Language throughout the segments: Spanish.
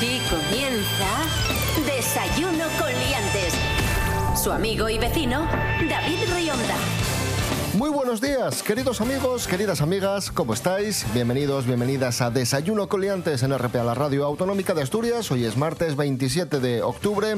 Aquí comienza Desayuno con Liantes. Su amigo y vecino, David Rionda. Muy buenos días, queridos amigos, queridas amigas, ¿cómo estáis? Bienvenidos, bienvenidas a Desayuno Coliantes en RPA, la Radio Autonómica de Asturias. Hoy es martes 27 de octubre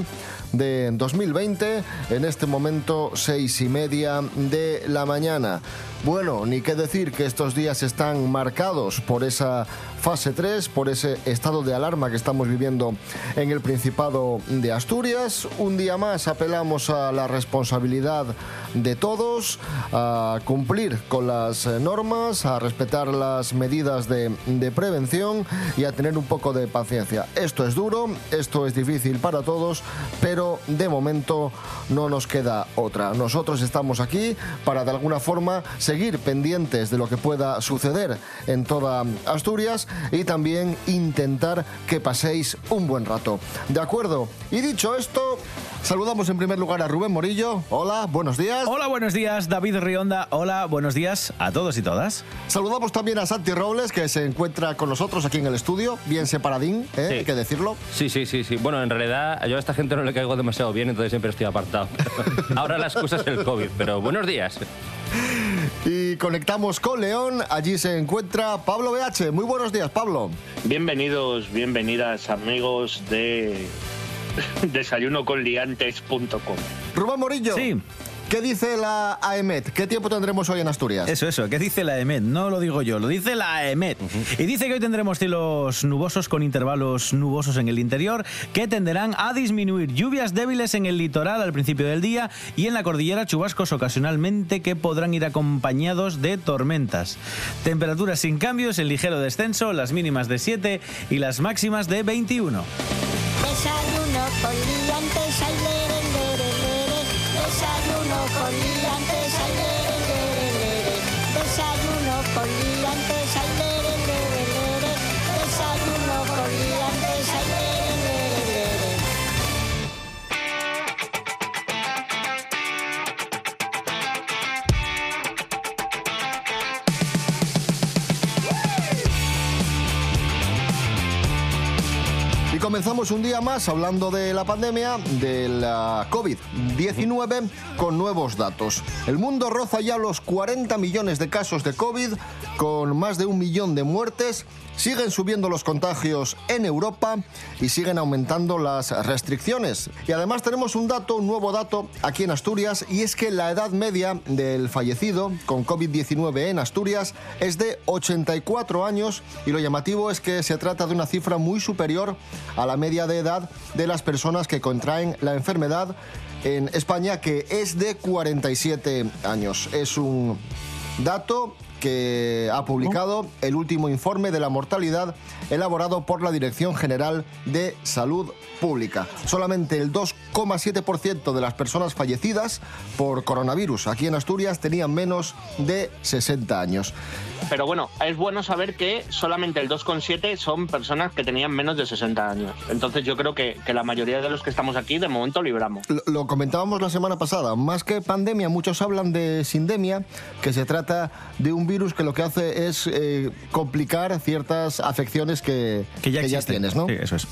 de 2020, en este momento seis y media de la mañana. Bueno, ni qué decir que estos días están marcados por esa fase 3, por ese estado de alarma que estamos viviendo en el Principado de Asturias. Un día más apelamos a la responsabilidad de todos, a cumplir con las normas, a respetar las medidas de, de prevención y a tener un poco de paciencia. Esto es duro, esto es difícil para todos, pero de momento no nos queda otra. Nosotros estamos aquí para de alguna forma seguir pendientes de lo que pueda suceder en toda Asturias y también intentar que paséis un buen rato. ¿De acuerdo? Y dicho esto, saludamos en primer lugar a Rubén Morillo. Hola, buenos días. Hola, buenos días, David Rionda. Hola, buenos días a todos y todas. Saludamos también a Santi Robles, que se encuentra con nosotros aquí en el estudio, bien separadín, ¿eh? Sí. hay que decirlo. Sí, sí, sí, sí. Bueno, en realidad yo a esta gente no le caigo demasiado bien, entonces siempre estoy apartado. Ahora la excusa es el COVID, pero buenos días. Y conectamos con León, allí se encuentra Pablo BH. Muy buenos días, Pablo. Bienvenidos, bienvenidas amigos de desayunoconliantes.com. Rubén Morillo. Sí. ¿Qué dice la AEMET? ¿Qué tiempo tendremos hoy en Asturias? Eso, eso. ¿Qué dice la EMET? No lo digo yo, lo dice la EMET. Y dice que hoy tendremos cielos nubosos con intervalos nubosos en el interior que tenderán a disminuir. Lluvias débiles en el litoral al principio del día y en la cordillera chubascos ocasionalmente que podrán ir acompañados de tormentas. Temperaturas sin cambios, en ligero descenso, las mínimas de 7 y las máximas de 21. Desayuno con liantes, ay, lere, lere, lere. Desayuno con liantes, ay. Desayuno con liantes, ay. Desayuno con liantes, comenzamos un día más hablando de la pandemia, de la COVID-19, con nuevos datos. El mundo roza ya los 40 millones de casos de COVID, con más de un millón de muertes. Siguen subiendo los contagios en Europa y siguen aumentando las restricciones. Y además tenemos un dato, un nuevo dato aquí en Asturias, y es que la edad media del fallecido con COVID-19 en Asturias es de 84 años y lo llamativo es que se trata de una cifra muy superior a la media de edad de las personas que contraen la enfermedad en España, que es de 47 años. Es un dato que ha publicado el último informe de la mortalidad elaborado por la Dirección General de Salud Pública. Solamente el 2,7% de las personas fallecidas por coronavirus aquí en Asturias tenían menos de 60 años. Pero bueno, es bueno saber que solamente el 2,7 son personas que tenían menos de 60 años. Entonces yo creo que, que la mayoría de los que estamos aquí de momento libramos. Lo, lo comentábamos la semana pasada, más que pandemia, muchos hablan de sindemia, que se trata de un virus que lo que hace es eh, complicar ciertas afecciones que, Que ya que ya existen. tienes, ¿no? Sí, eso es.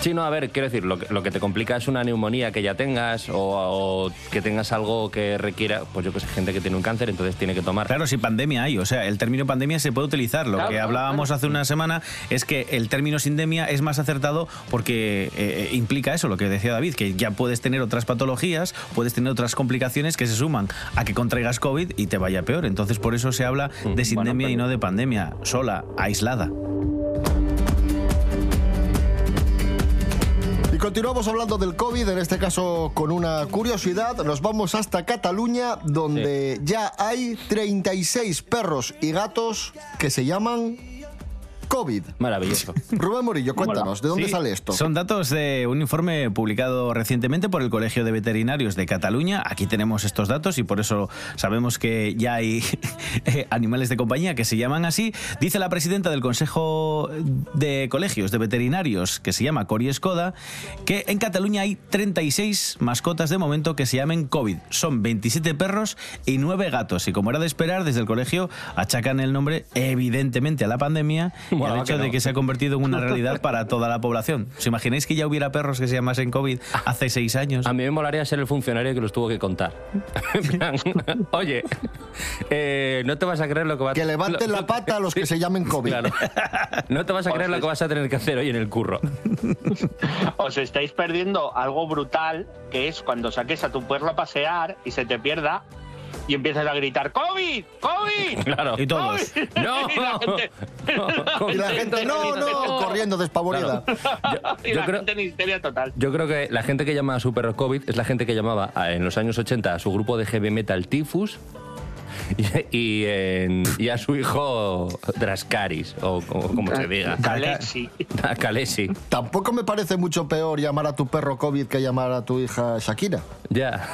Sí, no, a ver, quiero decir, lo que, lo que te complica es una neumonía que ya tengas o, o que tengas algo que requiera, pues yo que sé, gente que tiene un cáncer, entonces tiene que tomar. Claro, si pandemia hay, o sea, el término pandemia se puede utilizar. Lo Claro, que hablábamos claro. hace una semana es que el término sindemia es más acertado porque eh, eh, implica eso, lo que decía David, que ya puedes tener otras patologías, puedes tener otras complicaciones que se suman a que contraigas COVID y te vaya peor. Entonces, por eso se habla Mm, de sindemia bueno, y no de pandemia, sola, aislada. Y continuamos hablando del COVID, en este caso con una curiosidad. Nos vamos hasta Cataluña, donde ya hay 36 perros y gatos que se llaman COVID. Maravilloso. Rubén Morillo, cuéntanos, ¿de dónde Sí, sale esto? Son datos de un informe publicado recientemente por el Colegio de Veterinarios de Cataluña. Aquí tenemos estos datos y por eso sabemos que ya hay eh, animales de compañía que se llaman así. Dice la presidenta del Consejo de Colegios de Veterinarios, que se llama Cori Escoda, que en Cataluña hay 36 mascotas de momento que se llamen COVID. Son 27 perros y 9 gatos. Y como era de esperar, desde el colegio achacan el nombre evidentemente a la pandemia que hecho de no. que se ha convertido en una realidad para toda la población. ¿Os imagináis que ya hubiera perros que se llamasen COVID hace seis años? A mí me molaría ser el funcionario que los tuvo que contar. En plan, Oye, eh, no te vas a creer lo que va a Que levanten la pata a los que se llamen COVID. Claro. No te vas a creer lo que vas a tener que hacer hoy en el curro. Os estáis perdiendo algo brutal, que es cuando saques a tu perro a pasear y se te pierda y empiezas a gritar ¡COVID! ¡COVID! Claro. Y todos. ¡COVID! No. y la gente, Y la gente, no, no, corriendo despavorida. y Yo la creo- gente en histeria total. Yo creo que la gente que llama a su perro COVID es la gente que llamaba a- en los años 80 a su grupo de heavy metal Tifus y, y en- y a su hijo Drascaris, o, o como se diga. Kalesi. Tampoco me parece mucho peor llamar a tu perro COVID que llamar a tu hija Shakira. Ya.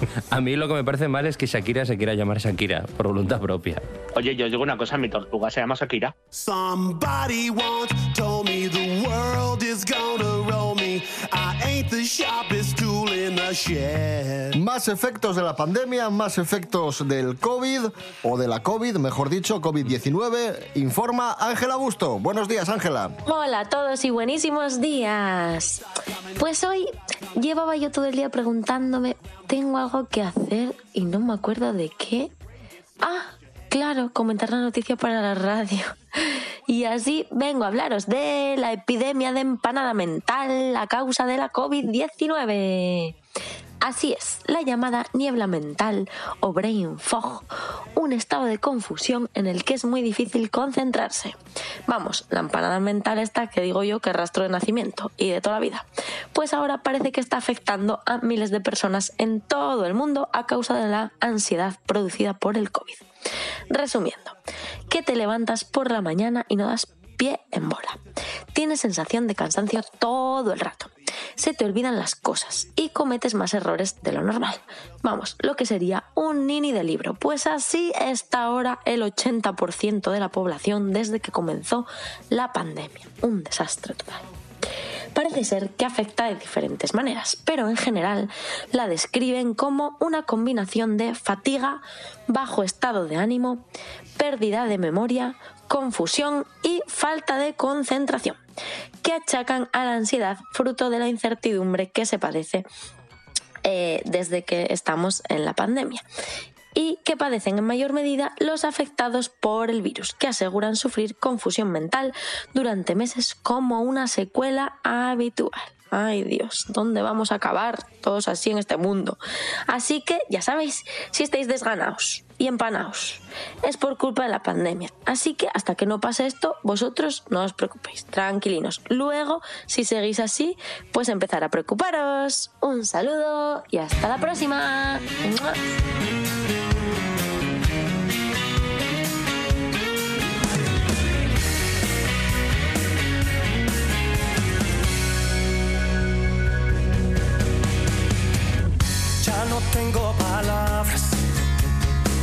A mí lo que me parece mal es que Shakira se quiera llamar Shakira por voluntad propia. Oye, yo os digo una cosa, mi tortuga se llama Shakira. Somebody once told me the world is gonna roll me. I ain't the sharpest tool in the shed. Más efectos de la pandemia, más efectos del COVID, o de la COVID, mejor dicho, COVID-19, informa Ángela Busto. Buenos días, Ángela. Hola a todos y buenísimos días. Pues hoy llevaba yo todo el día preguntándome, tengo algo que hacer y no me acuerdo de qué. Ah, claro, comentar la noticia para la radio. Y así vengo a hablaros de la epidemia de empanada mental a causa de la COVID-19. Así es, la llamada niebla mental o brain fog, un estado de confusión en el que es muy difícil concentrarse. Vamos, la empanada mental está que digo yo que rastro de nacimiento y de toda la vida. Pues ahora parece que está afectando a miles de personas en todo el mundo a causa de la ansiedad producida por el COVID. Resumiendo, que te levantas por la mañana y no das pie en bola. Tienes sensación de cansancio todo el rato. Se te olvidan las cosas y cometes más errores de lo normal. Vamos, lo que sería un nini de libro. Pues así está ahora el 80% de la población desde que comenzó la pandemia. Un desastre total. Parece ser que afecta de diferentes maneras, pero en general la describen como una combinación de fatiga, bajo estado de ánimo, pérdida de memoria, confusión y falta de concentración, que achacan a la ansiedad fruto de la incertidumbre que se padece eh, desde que estamos en la pandemia y que padecen en mayor medida los afectados por el virus, que aseguran sufrir confusión mental durante meses como una secuela habitual. Ay Dios, ¿dónde vamos a acabar todos así en este mundo? Así que ya sabéis, si estáis desganados y empanados, es por culpa de la pandemia. Así que hasta que no pase esto, vosotros no os preocupéis, tranquilinos. Luego, si seguís así, pues empezar a preocuparos. Un saludo y hasta la próxima. Tengo palabras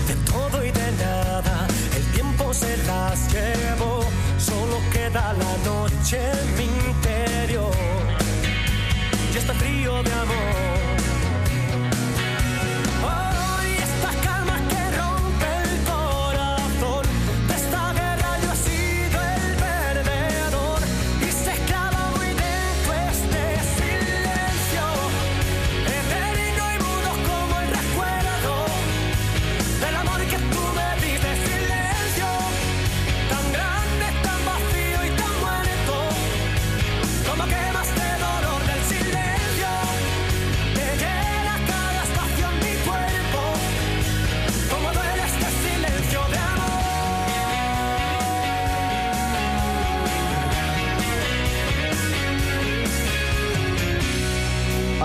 de todo y de nada. El tiempo se las llevó, solo queda la noche en mi interior. Y este frío de amor.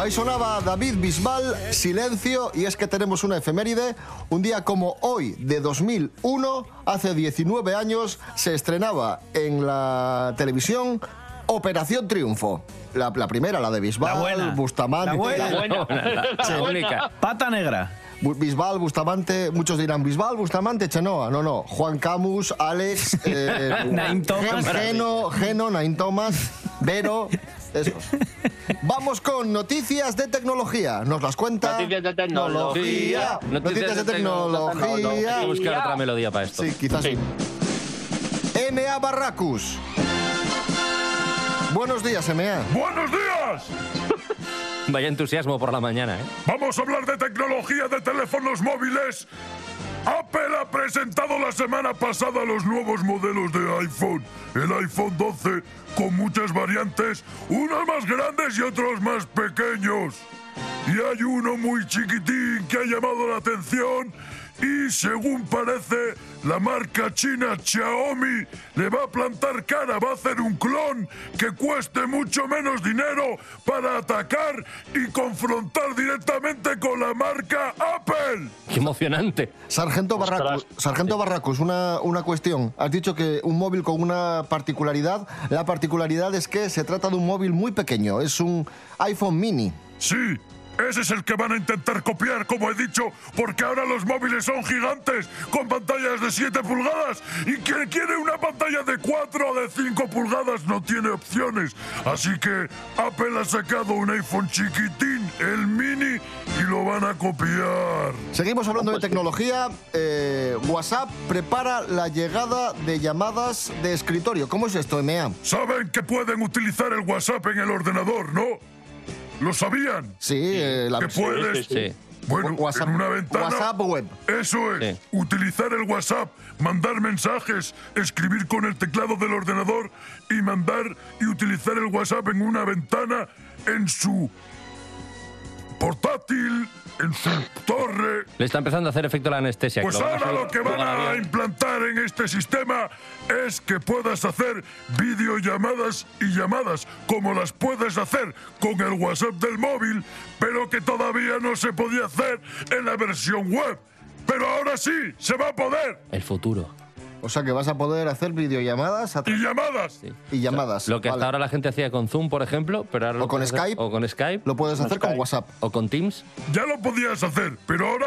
Ahí sonaba David Bisbal, Silencio, y es que tenemos una efeméride. Un día como hoy, de 2001, hace 19 años, se estrenaba en la televisión Operación Triunfo. La, la primera, la de Bisbal, La buena. Bustamante. La buena. La buena. La única. Pata negra. Bisbal, Bustamante, muchos dirán Bisbal, Bustamante, Chenoa. No, no. Juan Camus, Alex, eh, Naim Thomas. Gen- Geno, Geno, Naim Thomas, Vero. Esos. Vamos con noticias de tecnología. Nos las cuenta. Noticias de tecnología. Noticias de tecnología. Hay que buscar otra melodía para esto. Sí, quizás sí. MA Barracus. Buenos días, MA. ¡Buenos días! Vaya entusiasmo por la mañana, ¿eh? Vamos a hablar de tecnología de teléfonos móviles. Presentado la semana pasada los nuevos modelos de iPhone. El iPhone 12 con muchas variantes, unos más grandes y otros más pequeños. Y hay uno muy chiquitín que ha llamado la atención y según parece la marca china Xiaomi le va a plantar cara, va a hacer un clon que cueste mucho menos dinero para atacar y confrontar directamente con la marca Apple. ¡Qué emocionante! Sargento Barracus, Sargento Barracus, una, una cuestión. Has dicho que un móvil con una particularidad. La particularidad es que se trata de un móvil muy pequeño. Es un iPhone mini. Sí, ese es el que van a intentar copiar, como he dicho, porque ahora los móviles son gigantes, con pantallas de 7 pulgadas, y quien quiere una pantalla de 4 o de 5 pulgadas no tiene opciones. Así que Apple ha sacado un iPhone chiquitín, el mini, y lo van a copiar. Seguimos hablando de tecnología. Eh, WhatsApp prepara la llegada de llamadas de escritorio. ¿Cómo es esto, MA? Saben que pueden utilizar el WhatsApp en el ordenador, ¿no? ¿Lo sabían? Sí, eh, la Que puedes Sí. Bueno, WhatsApp- en una ventana. WhatsApp web. Eso es. Sí. Utilizar el WhatsApp, mandar mensajes, escribir con el teclado del ordenador y mandar y utilizar el WhatsApp en una ventana en su portátil, en su torre. Le está empezando a hacer efecto la anestesia. Pues ahora lo que van a implantar en este sistema es que puedas hacer videollamadas y llamadas como las puedes hacer con el WhatsApp del móvil, pero que todavía no se podía hacer en la versión web. Pero ahora sí, se va a poder. El futuro. O sea que vas a poder hacer videollamadas a- Y llamadas. y llamadas. Lo que hasta ahora la gente hacía con Zoom, por ejemplo, pero ahora O lo con hacer- Skype. O con Skype. Lo puedes hacer con. WhatsApp. O con Teams. Ya lo podías hacer, pero ahora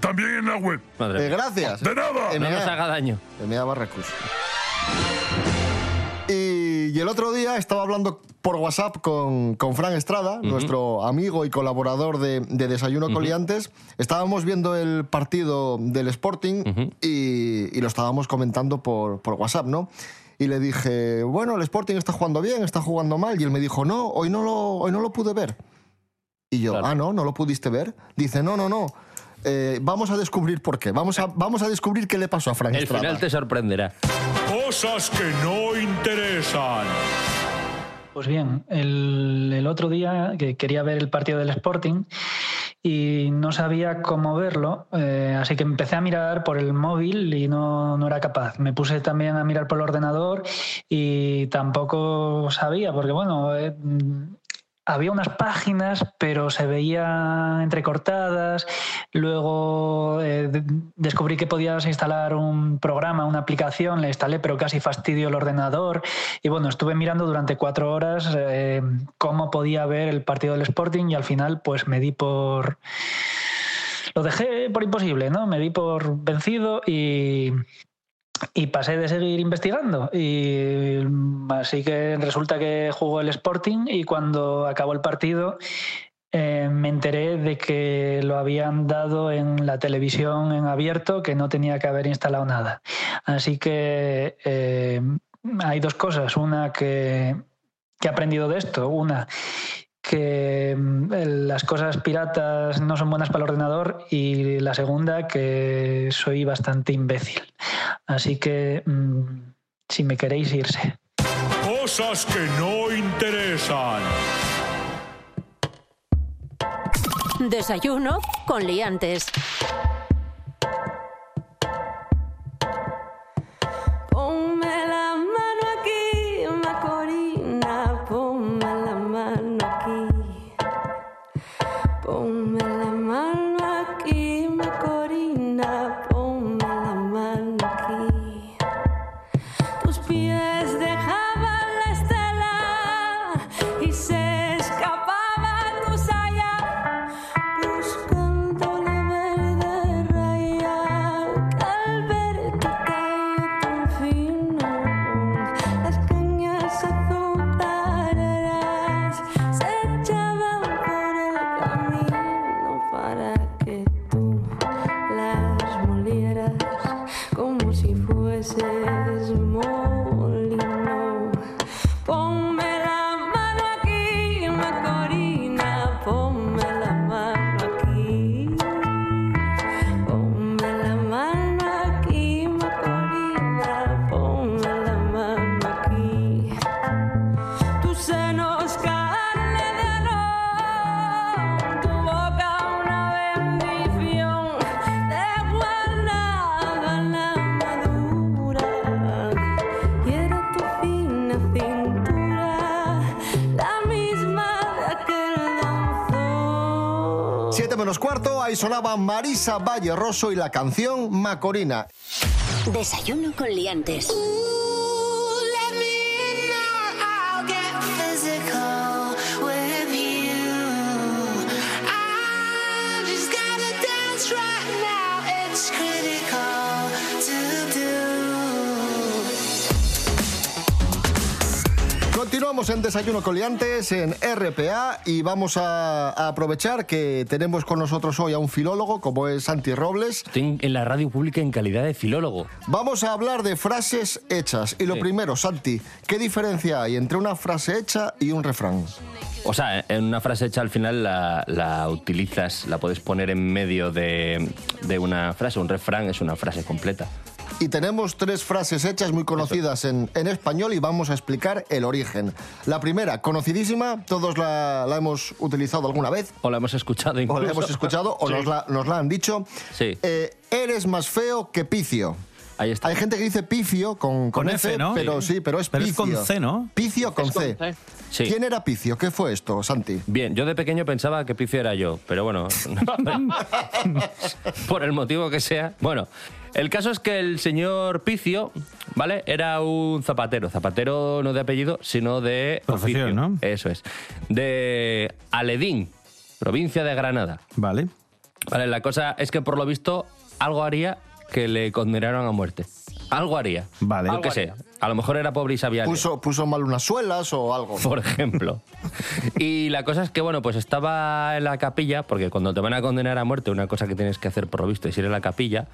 también en la web. Madre Eh, mía. gracias. De nada. No nos haga daño. MA Barracus. Y, el otro día estaba hablando por WhatsApp con, con Fran Estrada, nuestro amigo y colaborador de, de Desayuno Coliantes. Estábamos viendo el partido del Sporting y, y lo estábamos comentando por, por WhatsApp, ¿no? Y le dije, bueno, el Sporting está jugando bien, está jugando mal. Y él me dijo, no, hoy no lo, hoy no lo pude ver. Y yo, Claro. ah, no, no lo pudiste ver. Dice, no, no, no. Eh, vamos a descubrir por qué. Vamos a, vamos a descubrir qué le pasó a Fran El Estrada. final te sorprenderá. Cosas que no interesan. Pues bien, el, el otro día que quería ver el partido del Sporting y no sabía cómo verlo, eh, así que empecé a mirar por el móvil y no, no era capaz. Me puse también a mirar por el ordenador y tampoco sabía, porque bueno, eh, había unas páginas, pero se veían entrecortadas. Luego eh, de- descubrí que podías instalar un programa, una aplicación, la instalé, pero casi fastidio el ordenador. Y bueno, estuve mirando durante cuatro horas eh, cómo podía ver el partido del Sporting y al final pues me di por... Lo dejé por imposible, ¿no? Me di por vencido y, y pasé de seguir investigando. Y así que resulta que jugó el Sporting y cuando acabó el partido eh, me enteré de que lo habían dado en la televisión en abierto, que no tenía que haber instalado nada. Así que eh, hay dos cosas. Una que, que he aprendido de esto. Una que mm, las cosas piratas no son buenas para el ordenador y la segunda que soy bastante imbécil. Así que mm, si me queréis irse. Cosas que no interesan. Desayuno con liantes. 7 menos cuarto, ahí sonaba Marisa Valle Rosso y la canción Macorina. Desayuno con liantes. Continuamos en Desayuno Coliantes en RPA y vamos a, a aprovechar que tenemos con nosotros hoy a un filólogo como es Santi Robles. Estoy en la radio pública en calidad de filólogo. Vamos a hablar de frases hechas. Y lo Sí. primero, Santi, ¿qué diferencia hay entre una frase hecha y un refrán? O sea, en una frase hecha al final la, la utilizas, la puedes poner en medio de, de una frase. Un refrán es una frase completa. Y tenemos tres frases hechas muy conocidas en, en español y vamos a explicar el origen. La primera, conocidísima, todos la, la hemos utilizado alguna vez. O la hemos escuchado O incluso. la hemos escuchado o Sí. nos, la, nos la han dicho. Sí. Eh, eres más feo que picio. Ahí está. Hay gente que dice picio con, con, Con F, ¿no? pero sí, pero es Pero es picio. con C, ¿no? Picio con C. Sí. ¿Quién era picio? ¿Qué fue esto, Santi? Bien, yo de pequeño pensaba que Picio era yo, pero bueno, por el motivo que sea. Bueno, el caso es que el señor Picio, ¿vale? Era un zapatero, zapatero no de apellido, sino de Profesión, oficio. ¿no? Eso es. De Aledín, provincia de Granada. Vale. Vale, la cosa es que por lo visto algo haría que le condenaron a muerte. Algo haría. Vale. Yo qué sé. A lo mejor era pobre y sabía. Puso, puso mal unas suelas o algo. por ejemplo. Y la cosa es que, bueno, pues estaba en la capilla, porque cuando te van a condenar a muerte, una cosa que tienes que hacer por lo visto es ir a la capilla,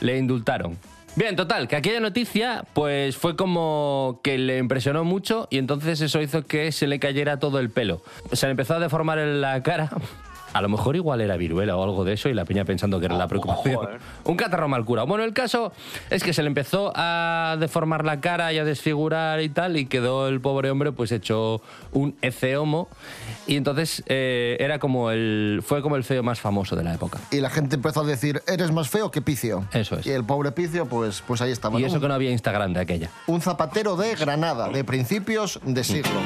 le indultaron. Bien, total, que aquella noticia pues fue como que le impresionó mucho y entonces eso hizo que se le cayera todo el pelo. Se le empezó a deformar en la cara. A lo mejor igual era viruela o algo de eso y la peña pensando que era la preocupación. Un catarro mal curado. Bueno, el caso es que se le empezó a deformar la cara y a desfigurar y tal y quedó el pobre hombre pues hecho un eceomo y entonces eh, era como el fue como el feo más famoso de la época. Y la gente empezó a decir, eres más feo que picio. Eso es. Y el pobre picio, pues, pues ahí estaba. Y ¿no? eso un, que no había Instagram de aquella. un zapatero de Granada, de principios de siglo.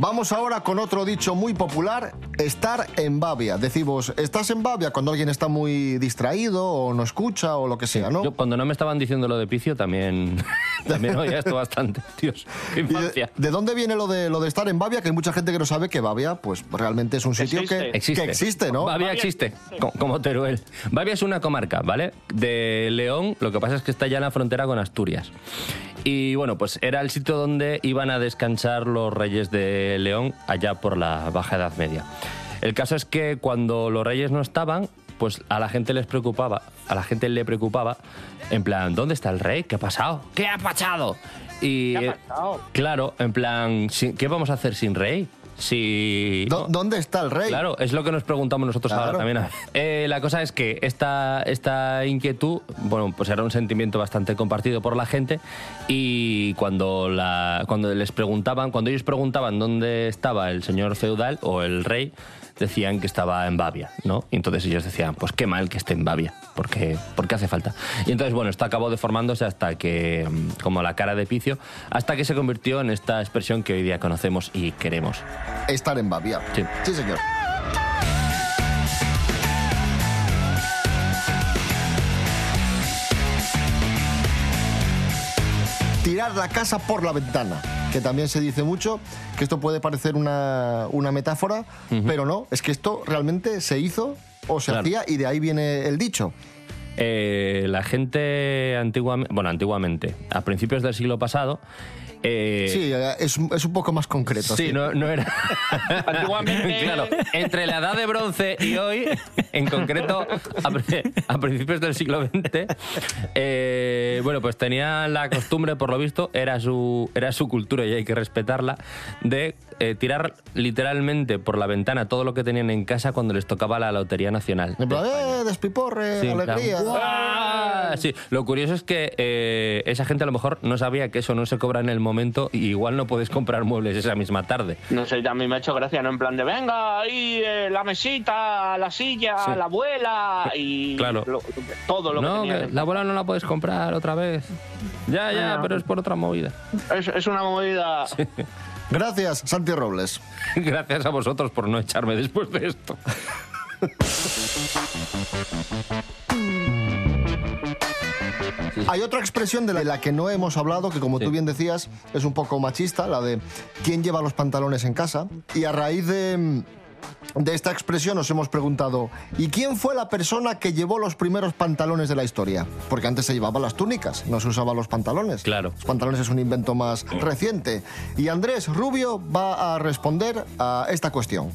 Vamos ahora con otro dicho muy popular, estar en babia. Decimos, estás en babia cuando alguien está muy distraído o no escucha o lo que sea, ¿no? Yo cuando no me estaban diciendo lo de Picio también también oía esto bastante. Dios, qué ¿Y de, infancia. de dónde viene lo de, lo de estar en Babia? Que hay mucha gente que no sabe que Babia, pues realmente es un sitio que Existe. que existe, ¿no? Babia existe, co- como Teruel. Babia es una comarca, ¿vale? De León, lo que pasa es que está ya en la frontera con Asturias. Y bueno, pues era el sitio donde iban a descansar los reyes de León allá por la Baja Edad Media. El caso es que cuando los reyes no estaban, pues a la gente les preocupaba, a la gente le preocupaba, en plan, ¿dónde está el rey? ¿Qué ha pasado? ¿Qué ha pasado? Y ¿Qué ha eh, pasado? claro, en plan, ¿sí- ¿qué vamos a hacer sin rey? Si ¿Dó- ¿Dónde está el rey? Claro, es lo que nos preguntamos nosotros Claro. ahora también. Eh, la cosa es que esta, esta inquietud, bueno, pues era un sentimiento bastante compartido por la gente y cuando, la, cuando les preguntaban, cuando ellos preguntaban dónde estaba el señor feudal o el rey, decían que estaba en Bavia, ¿no? Y entonces ellos decían, pues qué mal que esté en Bavia, porque, porque hace falta. Y entonces, bueno, esto acabó deformándose hasta que, mm, como la cara de Picio, hasta que se convirtió en esta expresión que hoy día conocemos y queremos. Estar en Bavia. Sí. Sí, señor. Tirar la casa por la ventana, que también se dice mucho, que esto puede parecer una, una metáfora, pero no, es que esto realmente se hizo o se Claro. hacía y de ahí viene el dicho. Eh, la gente antiguamente, bueno, antiguamente, a principios del siglo pasado, eh, Sí, es, es un poco más concreto. Sí, no, no era. Antiguamente- claro, entre la edad de bronce y hoy, en concreto, a, pri- a principios del siglo XX, eh, bueno, pues tenían la costumbre, por lo visto, era su, era su cultura y hay que respetarla, de eh, tirar literalmente por la ventana todo lo que tenían en casa cuando les tocaba la Lotería Nacional. En plan, eh, despiporre, Sí, plan, alegría. Sí, lo curioso es que eh, esa gente a lo mejor no sabía que eso no se cobra en el momento y igual no puedes comprar muebles esa misma tarde. No sé, a mí me ha hecho gracia, ¿no? En plan de, venga, ahí eh, la mesita, la silla, Sí. la abuela y Claro. lo- todo lo no, que tenía. que la bola no la puedes comprar otra vez. Ya, ya, Ah. pero es por otra movida. Es, es una movida... Gracias, Santi Robles. Gracias a vosotros por no echarme después de esto. Hay otra expresión de la, de la que no hemos hablado, que como tú bien decías, es un poco machista, la de quién lleva los pantalones en casa. Y a raíz de, de esta expresión nos hemos preguntado, ¿y quién fue la persona que llevó los primeros pantalones de la historia? Porque antes se llevaban las túnicas, no se usaban los pantalones. Claro. Los pantalones es un invento más reciente. Y Andrés Rubio va a responder a esta cuestión.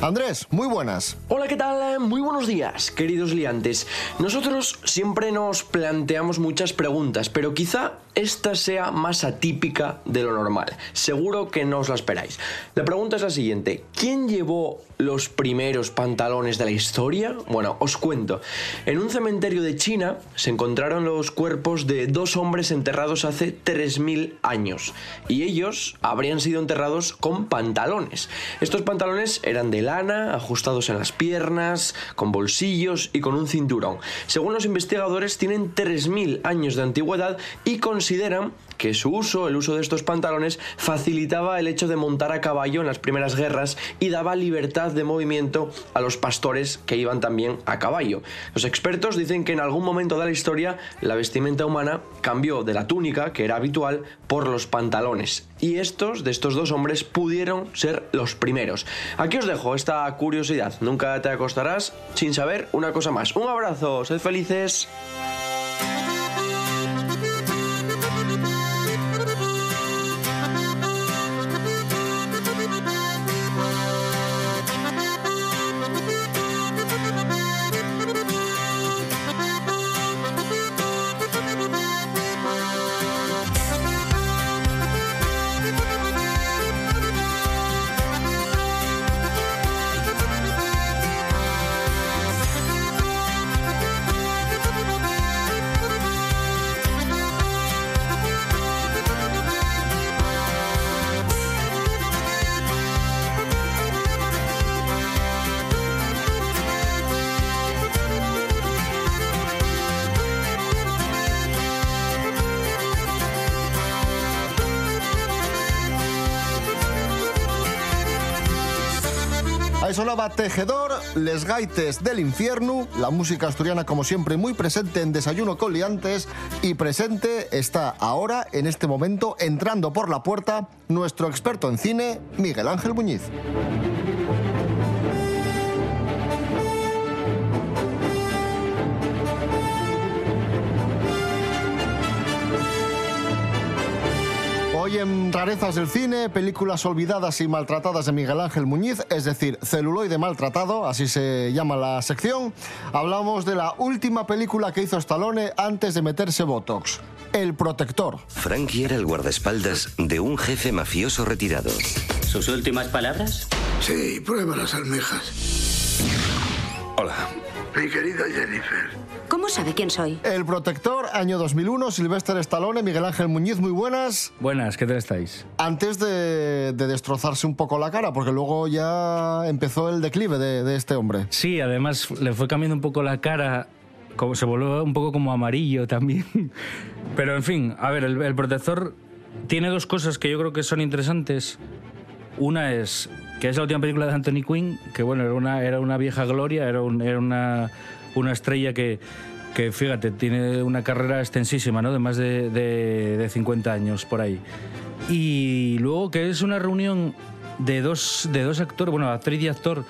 Andrés, muy buenas. Hola, ¿qué tal? Muy buenos días, queridos liantes. Nosotros siempre nos planteamos muchas preguntas, pero quizá esta sea más atípica de lo normal. Seguro que no os la esperáis. La pregunta es la siguiente. ¿Quién llevó los primeros pantalones de la historia? Bueno, os cuento. En un cementerio de China se encontraron los cuerpos de dos hombres enterrados hace 3.000 años. Y ellos habrían sido enterrados con pantalones. Estos pantalones eran de lana, ajustados en las piernas, con bolsillos y con un cinturón. Según los investigadores, tienen 3.000 años de antigüedad y consideran que su uso, el uso de estos pantalones, facilitaba el hecho de montar a caballo en las primeras guerras y daba libertad de movimiento a los pastores que iban también a caballo. Los expertos dicen que en algún momento de la historia la vestimenta humana cambió de la túnica, que era habitual, por los pantalones. Y estos, de estos dos hombres, pudieron ser los primeros. Aquí os dejo esta curiosidad. Nunca te acostarás sin saber una cosa más. Un abrazo, sed felices. Ahí sonaba Tejedor, Les Gaites del Infierno, la música asturiana como siempre muy presente en Desayuno con Liantes y presente está ahora, en este momento, entrando por la puerta, nuestro experto en cine, Miguel Ángel Muñiz. Hoy en Rarezas del Cine, películas olvidadas y maltratadas de Miguel Ángel Muñiz, es decir, celuloide maltratado, así se llama la sección, hablamos de la última película que hizo Stallone antes de meterse Botox, El Protector. Frankie era el guardaespaldas de un jefe mafioso retirado. ¿Sus últimas palabras? Sí, prueba las almejas. Hola, Mi querida Jennifer. ¿Cómo sabe quién soy? El Protector, año 2001, Sylvester Stallone, Miguel Ángel Muñiz, muy buenas. Buenas, ¿qué tal estáis? Antes de, de destrozarse un poco la cara, porque luego ya empezó el declive de, de este hombre. Sí, además le fue cambiando un poco la cara, como se volvió un poco como amarillo también. Pero en fin, a ver, el, el protector tiene dos cosas que yo creo que son interesantes. Una es que es la última película de Anthony Quinn, que bueno, era una, era una vieja gloria, era, un- era una, una estrella que, que, fíjate, tiene una carrera extensísima, ¿no? De más de, de, de 50 años por ahí. Y luego que es una reunión de dos, de dos actores, bueno, actriz y actor,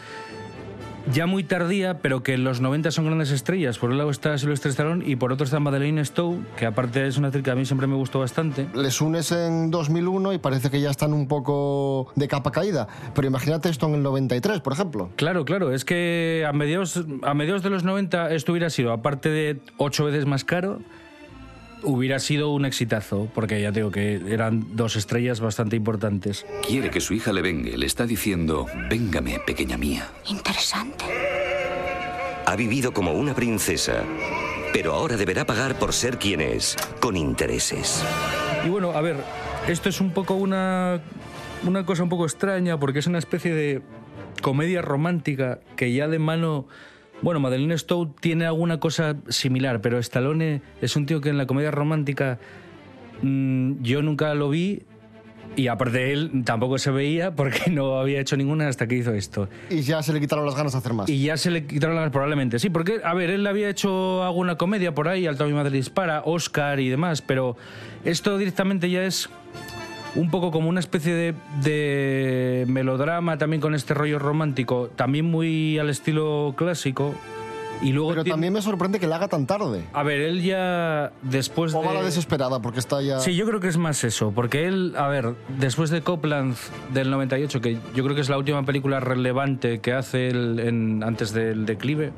ya muy tardía, pero que en los 90 son grandes estrellas. Por un lado está Sylvester Stallone y por otro está Madeleine Stowe, que aparte es una actriz que a mí siempre me gustó bastante. Les unes en 2001 y parece que ya están un poco de capa caída. Pero imagínate esto en el 93, por ejemplo. Claro, claro, es que a mediados, a mediados de los 90 esto hubiera sido, aparte de ocho veces más caro, hubiera sido un exitazo, porque ya digo que eran dos estrellas bastante importantes. Quiere que su hija le vengue. Le está diciendo, véngame, pequeña mía. Interesante. Ha vivido como una princesa, pero ahora deberá pagar por ser quien es, con intereses. Y bueno, a ver, esto es un poco una, una cosa un poco extraña porque es una especie de comedia romántica que ya de mano... Bueno, Madeleine Stowe tiene alguna cosa similar, pero Stallone es un tío que en la comedia romántica mm, yo nunca lo vi y aparte de él tampoco se veía porque no había hecho ninguna hasta que hizo esto. Y ya se le quitaron las ganas de hacer más. Y ya se le quitaron las probablemente. Sí, porque, a ver, él había hecho alguna comedia por ahí, Alto mi madre dispara, Oscar y demás, pero esto directamente ya es un poco como una especie de, de melodrama también con este rollo romántico, también muy al estilo clásico. Y luego Pero también me sorprende que la haga tan tarde. A ver, él ya después O va a la de... desesperada porque está ya... Sí, yo creo que es más eso, porque él, a ver, después de Copland del 98, que yo creo que es la última película relevante que hace él en- antes del declive,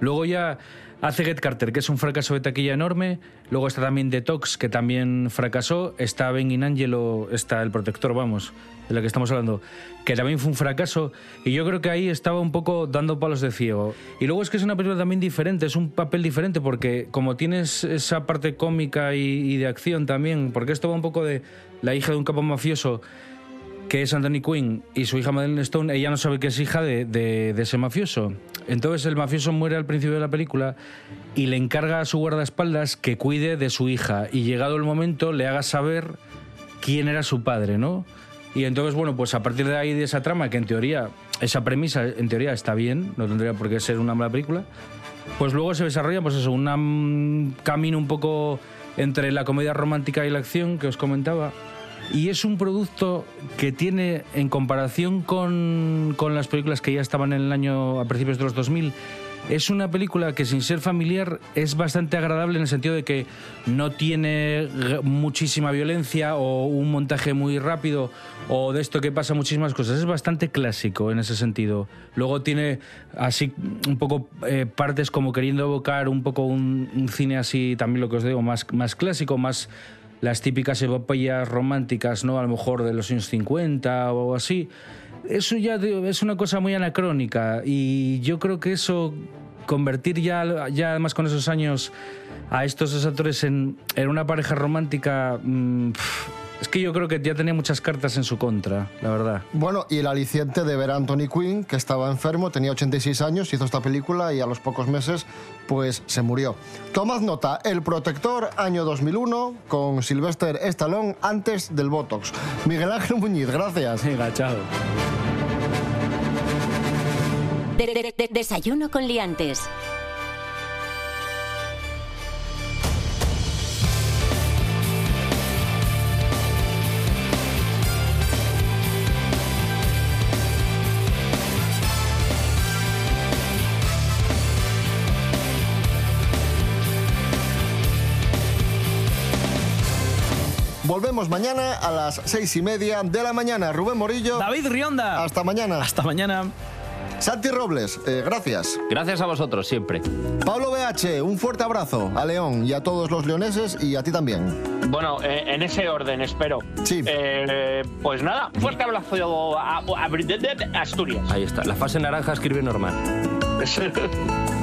luego ya hace Get Carter, que es un fracaso de taquilla enorme, luego está también Detox, que también fracasó, está Ben in Angelo, está El Protector, vamos, de la que estamos hablando, que también fue un fracaso, y yo creo que ahí estaba un poco dando palos de ciego. Y luego es que es una película también diferente, es un papel diferente, porque como tienes esa parte cómica y, de acción también, porque esto va un poco de la hija de un capo mafioso, que es Anthony Quinn, y su hija Madeleine Stone, ella no sabe que es hija de ese mafioso. Entonces el mafioso muere al principio de la película y le encarga a su guardaespaldas que cuide de su hija y llegado el momento le haga saber quién era su padre, ¿no? Y entonces, bueno, pues a partir de ahí, de esa trama, que en teoría, esa premisa en teoría está bien, no tendría por qué ser una mala película, pues luego se desarrolla, pues eso, un camino un poco entre la comedia romántica y la acción que os comentaba. Y es un producto que tiene, en comparación con, con las películas que ya estaban en el año a principios de los 2000, es una película que sin ser familiar es bastante agradable en el sentido de que no tiene muchísima violencia o un montaje muy rápido o de esto que pasa muchísimas cosas. Es bastante clásico en ese sentido. Luego tiene así un poco eh, partes como queriendo evocar un poco un, un cine así, también lo que os digo, más, más clásico, más las típicas epopeyas románticas, ¿no? A lo mejor de los años 50 o así. Eso ya es una cosa muy anacrónica y yo creo que eso, convertir ya, ya además con esos años a estos dos actores en, en una pareja romántica, mm, es que yo creo que ya tenía muchas cartas en su contra, la verdad. Bueno, y el aliciente de ver a Anthony Quinn, que estaba enfermo, tenía 86 años, hizo esta película y a los pocos meses, pues se murió. Tomad nota, El Protector, año 2001, con Sylvester Stallone, antes del Botox. Miguel Ángel Muñiz, gracias. Venga, chao. De- de- de- desayuno con liantes. Volvemos mañana a las seis y media de la mañana. Rubén Morillo. David Rionda. Hasta mañana. Hasta mañana. Santi Robles, eh, gracias. Gracias a vosotros siempre. Pablo BH, un fuerte abrazo a León y a todos los leoneses y a ti también. Bueno, eh, en ese orden, espero. Sí. Eh, pues nada, fuerte abrazo a, a- a- a Asturias. Ahí está. La fase naranja escribe normal.